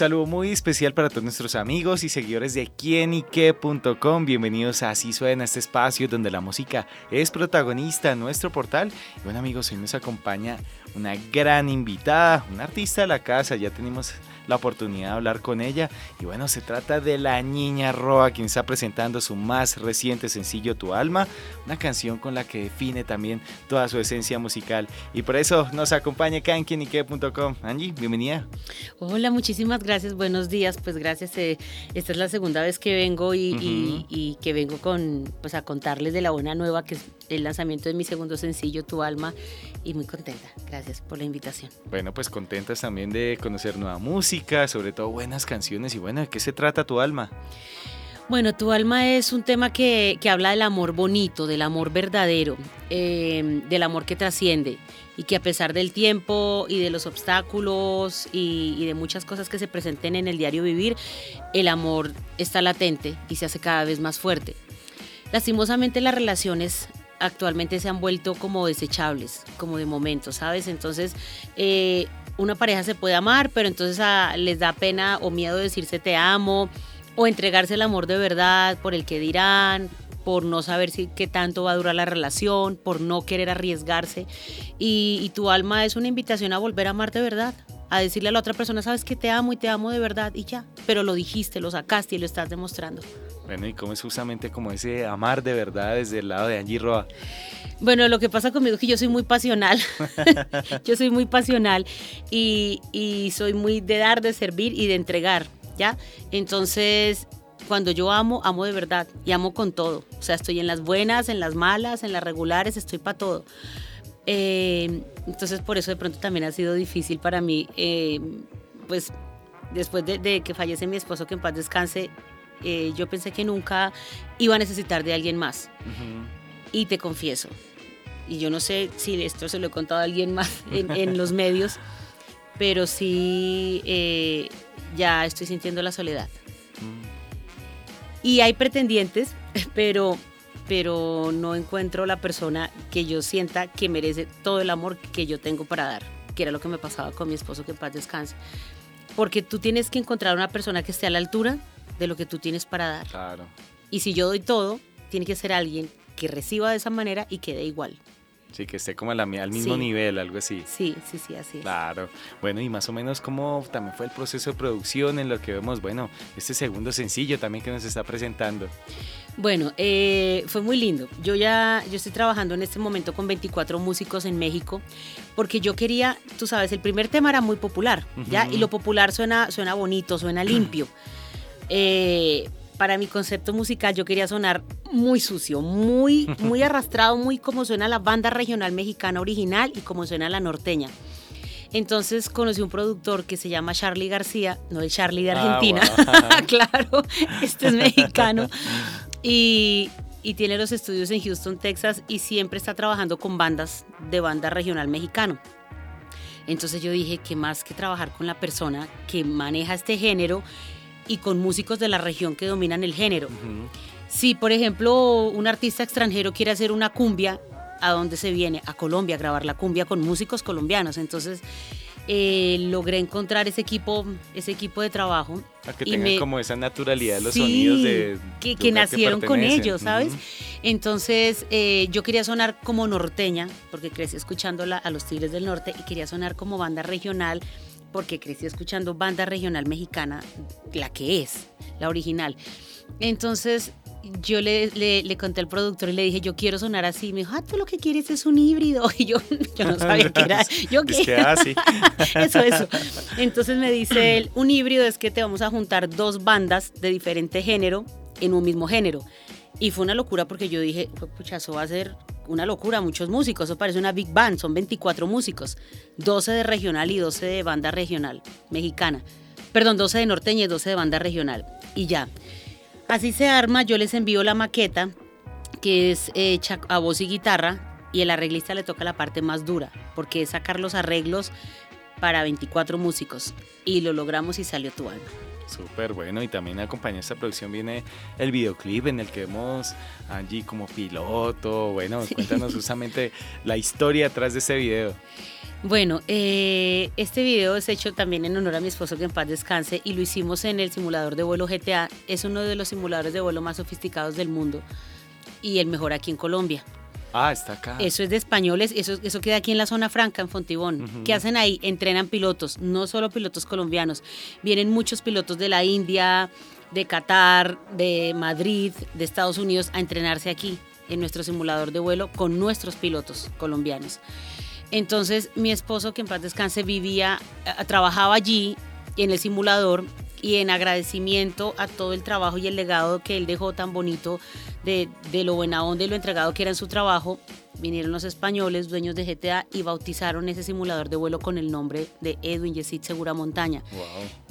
Saludo muy especial para todos nuestros amigos y seguidores de quienique.com. Bienvenidos a Así Suena, este espacio donde la música es protagonista en nuestro portal. Y bueno amigos, hoy nos acompaña una gran invitada, una artista de la casa. Ya tenemos la oportunidad de hablar con ella. Y bueno, se trata de la Niña Roa, quien está presentando su más reciente sencillo Tu Alma, una canción con la que define también toda su esencia musical. Y por eso nos acompaña acá en quienique.com. Angie, bienvenida. Hola, muchísimas gracias. Buenos días. Pues gracias. Eh, esta es la segunda vez que vengo y, y, que vengo con, pues, a contarles de la buena nueva, que es el lanzamiento de mi segundo sencillo, Tu Alma. Y muy contenta. Gracias por la invitación. Bueno, pues contentas también de conocer nueva música sobre todo buenas canciones. Y bueno, ¿de qué se trata tu alma? Bueno, Tu alma es un tema que, habla del amor bonito, del amor verdadero, em, del amor que trasciende y que a pesar del tiempo y de los obstáculos y, y, de muchas cosas que se presenten en el diario vivir, el amor está latente y se hace cada vez más fuerte. Lastimosamente las relaciones actualmente se han vuelto como desechables, como de momento, ¿sabes? Entonces, eh, una pareja se puede amar, pero entonces ah, les da pena o miedo decirse te amo o entregarse el amor de verdad por el que dirán, por no saber si qué tanto va a durar la relación, por no querer arriesgarse. Y, tu alma es una invitación a volver a amar de verdad, a decirle a la otra persona, sabes que te amo y te amo de verdad y ya, pero lo dijiste, lo sacaste y lo estás demostrando. Bueno, ¿y cómo es justamente como ese amar de verdad desde el lado de Angie Roa? Bueno, lo que pasa conmigo es que yo soy muy pasional. yo soy muy pasional y, y, soy muy de dar, de servir y de entregar, ¿ya? Entonces, cuando yo amo, amo de verdad y amo con todo. O sea, estoy en las buenas, en las malas, en las regulares, estoy para todo. Eh, entonces, por eso de pronto también ha sido difícil para mí, eh, pues después de, que fallece mi esposo, que en paz descanse, eh, yo pensé que nunca iba a necesitar de alguien más. Y te confieso, y yo no sé si esto se lo he contado a alguien más en, los medios, pero sí eh, ya estoy sintiendo la soledad. Y hay pretendientes, pero, pero no encuentro la persona que yo sienta que merece todo el amor que yo tengo para dar, que era lo que me pasaba con mi esposo, que en paz descanse. Porque tú tienes que encontrar una persona que esté a la altura de lo que tú tienes para dar. Claro. Y si yo doy todo, tiene que ser alguien que reciba de esa manera y que dé igual. Sí, que esté como al mismo nivel, algo así. Sí, sí, sí, así es. Claro. Bueno, y más o menos cómo también fue el proceso de producción en lo que vemos, bueno, este segundo sencillo también que nos está presentando. Bueno, eh, fue muy lindo. Yo ya, yo estoy trabajando en este momento con 24 músicos en México, porque yo quería, tú sabes, el primer tema era muy popular, ¿ya? Y lo popular suena, suena bonito, suena limpio. Eh, para mi concepto musical yo quería sonar muy sucio, muy, muy arrastrado, muy como suena la banda regional mexicana original y como suena la norteña. Entonces conocí un productor que se llama Charlie García, no el Charlie de ah, Argentina, claro, este es mexicano, y, y, tiene los estudios en Houston, Texas, y siempre está trabajando con bandas de banda regional mexicano. Entonces yo dije, ¿qué más que trabajar con la persona que maneja este género y con músicos de la región que dominan el género. Si, por ejemplo, un artista extranjero quiere hacer una cumbia, ¿a dónde se viene? A Colombia, a grabar la cumbia con músicos colombianos. Entonces, eh, logré encontrar ese equipo, ese equipo de trabajo. A que tengan como esa naturalidad de los sonidos de... Que, que nacieron con ellos, ¿sabes? Entonces eh, yo quería sonar como norteña, porque crecí escuchándola a los Tigres del Norte y quería sonar como banda regional porque crecí escuchando banda regional mexicana, la que es, la original. Entonces yo le, le, conté al productor y le dije, yo quiero sonar así. Me dijo, ah, tú lo que quieres es un híbrido. Y yo, yo no sabía qué era. Yo qué. Es así. eso, eso. Entonces me dice él, un híbrido es que te vamos a juntar dos bandas de diferente género en un mismo género. Y fue una locura porque yo dije, pucha, eso va a ser una locura, muchos músicos, eso parece una big band, son 24 músicos, 12 de regional y 12 de banda regional mexicana. Perdón, 12 de norteña y 12 de banda regional. Y ya. Así se arma, yo les envío la maqueta, que es hecha a voz y guitarra, y el arreglista le toca la parte más dura, porque es sacar los arreglos para 24 músicos y lo logramos y salió tu alma. Súper bueno, y también acompaña esta producción viene el videoclip en el que vemos a Angie como piloto. Bueno, cuéntanos justamente la historia atrás de ese video. Bueno, eh, este video es hecho también en honor a mi esposo que en paz descanse y lo hicimos en el simulador de vuelo GTA. Es uno de los simuladores de vuelo más sofisticados del mundo y el mejor aquí en Colombia. Ah, está acá. Eso es de españoles, eso, eso queda aquí en la zona franca, en Fontibón. ¿Qué hacen ahí? Entrenan pilotos, no solo pilotos colombianos. Vienen muchos pilotos de la India, de Qatar, de Madrid, de Estados Unidos a entrenarse aquí en nuestro simulador de vuelo con nuestros pilotos colombianos. Entonces mi esposo, que en paz descanse, vivía, eh, trabajaba allí en el simulador y en agradecimiento a todo el trabajo y el legado que él dejó tan bonito de, lo buena onda y lo entregado que era en su trabajo, vinieron los españoles, dueños de GTA, y bautizaron ese simulador de vuelo con el nombre de Edwin Yesid Segura Montaña.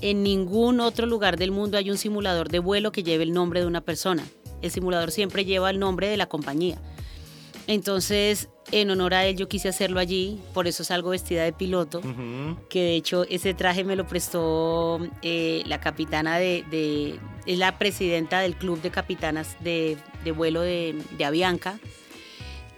En ningún otro lugar del mundo hay un simulador de vuelo que lleve el nombre de una persona. El simulador siempre lleva el nombre de la compañía. Entonces, en honor a él, yo quise hacerlo allí, por eso salgo vestida de piloto, que de hecho ese traje me lo prestó eh, la capitana de, es la presidenta del club de capitanas de, vuelo de, Avianca.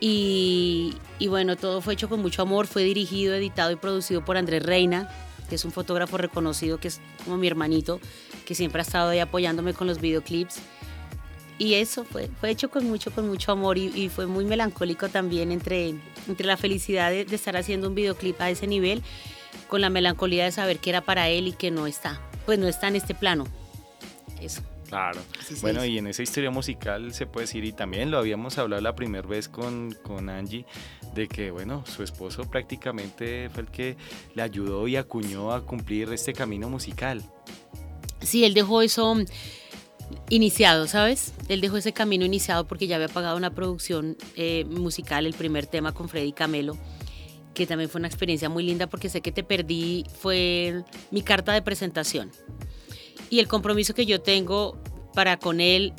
Y, y, bueno, todo fue hecho con mucho amor, fue dirigido, editado y producido por Andrés Reina, que es un fotógrafo reconocido, que es como mi hermanito, que siempre ha estado ahí apoyándome con los videoclips y eso fue, fue hecho con mucho, con mucho amor y, fue muy melancólico también entre, entre la felicidad de, estar haciendo un videoclip a ese nivel, con la melancolía de saber que era para él y que no está, pues no está en este plano. Eso. Claro. bueno, y en esa historia musical se puede decir, y también lo habíamos hablado la primera vez con, con Angie, de que, bueno, su esposo prácticamente fue el que le ayudó y acuñó a cumplir este camino musical. Sí, él dejó eso iniciado, ¿sabes? Él dejó ese camino iniciado porque ya había pagado una producción eh, musical, el primer tema con Freddy Camelo, que también fue una experiencia muy linda porque sé que te perdí, fue mi carta de presentación. Y el compromiso que yo tengo para con él,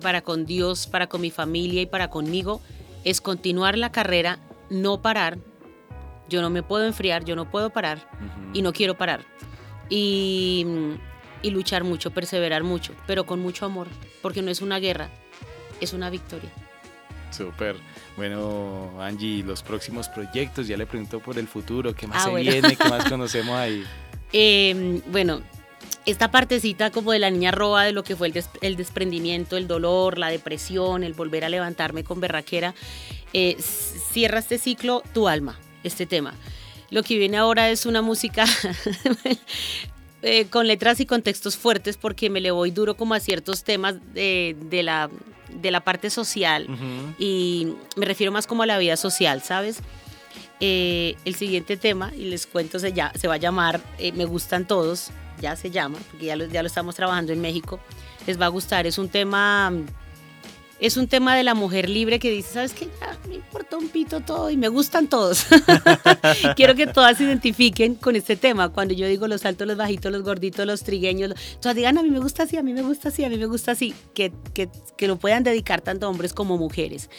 para con Dios, para con mi familia y para conmigo, es continuar la carrera, no parar. Yo no me puedo enfriar, yo no puedo parar y no quiero parar. Y y luchar mucho, perseverar mucho, pero con mucho amor, porque no es una guerra, es una victoria. Súper. Bueno, Angie, los próximos proyectos, ya le pregunto por el futuro, ¿qué más ah, se viene? ¿Qué más conocemos ahí? Em, bueno, esta partecita como de la niña roba, de lo que fue el, desprendimiento, el dolor, la depresión, el volver a levantarme con berraquera, eh, cierra este ciclo tu alma, este tema. Lo que viene ahora es una música Eh, con letras y contextos fuertes porque me le voy duro como a ciertos temas de, la, de la parte social y me refiero más como a la vida social, ¿sabes? Eh, el siguiente tema, y les cuento, se, ya, se va a llamar eh, Me gustan todos, ya se llama, porque ya lo, ya lo estamos trabajando en México, les va a gustar, es un tema es un tema de la mujer libre que dice, ¿sabes qué? Me importa un pito todo y me gustan todos. Quiero que todas se identifiquen con este tema. Cuando yo digo los altos, los bajitos, los gorditos, los trigueños, todas digan, a mí me gusta así, a mí me gusta así, a mí me gusta así. Que, que, que lo puedan dedicar tanto hombres como mujeres.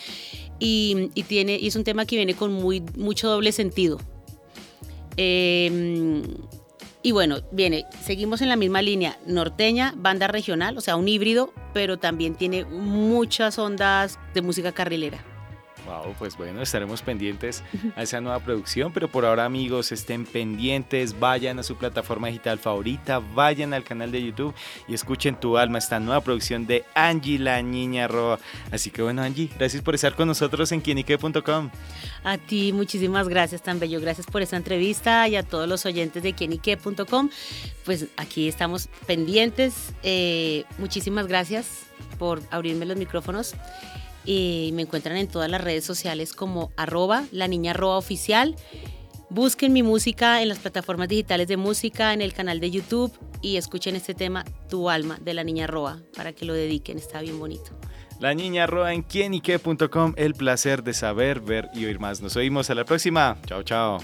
Y, tiene, es un tema que viene con muy, mucho doble sentido. Eh, y bueno, viene, seguimos en la misma línea, norteña, banda regional, o sea, un híbrido, pero también tiene muchas ondas de música carrilera. Wow, pues bueno, estaremos pendientes a esa nueva producción, pero por ahora amigos, estén pendientes, vayan a su plataforma digital favorita, vayan al canal de YouTube y escuchen Tu Alma, esta nueva producción de Angie la Niña Roa. Así que bueno Angie, gracias por estar con nosotros en quienique.com. A ti muchísimas gracias tan bello, gracias por esta entrevista y a todos los oyentes de quienique.com. Pues aquí estamos pendientes, eh, muchísimas gracias por abrirme los micrófonos y me encuentran en todas las redes sociales como arroba la niña arroba oficial. Busquen mi música en las plataformas digitales de música, en el canal de YouTube y escuchen este tema Tu alma de la niña Roa para que lo dediquen, está bien bonito. La niña Roa en quienique.com, el placer de saber, ver y oír más. Nos oímos a la próxima. Chao, chao.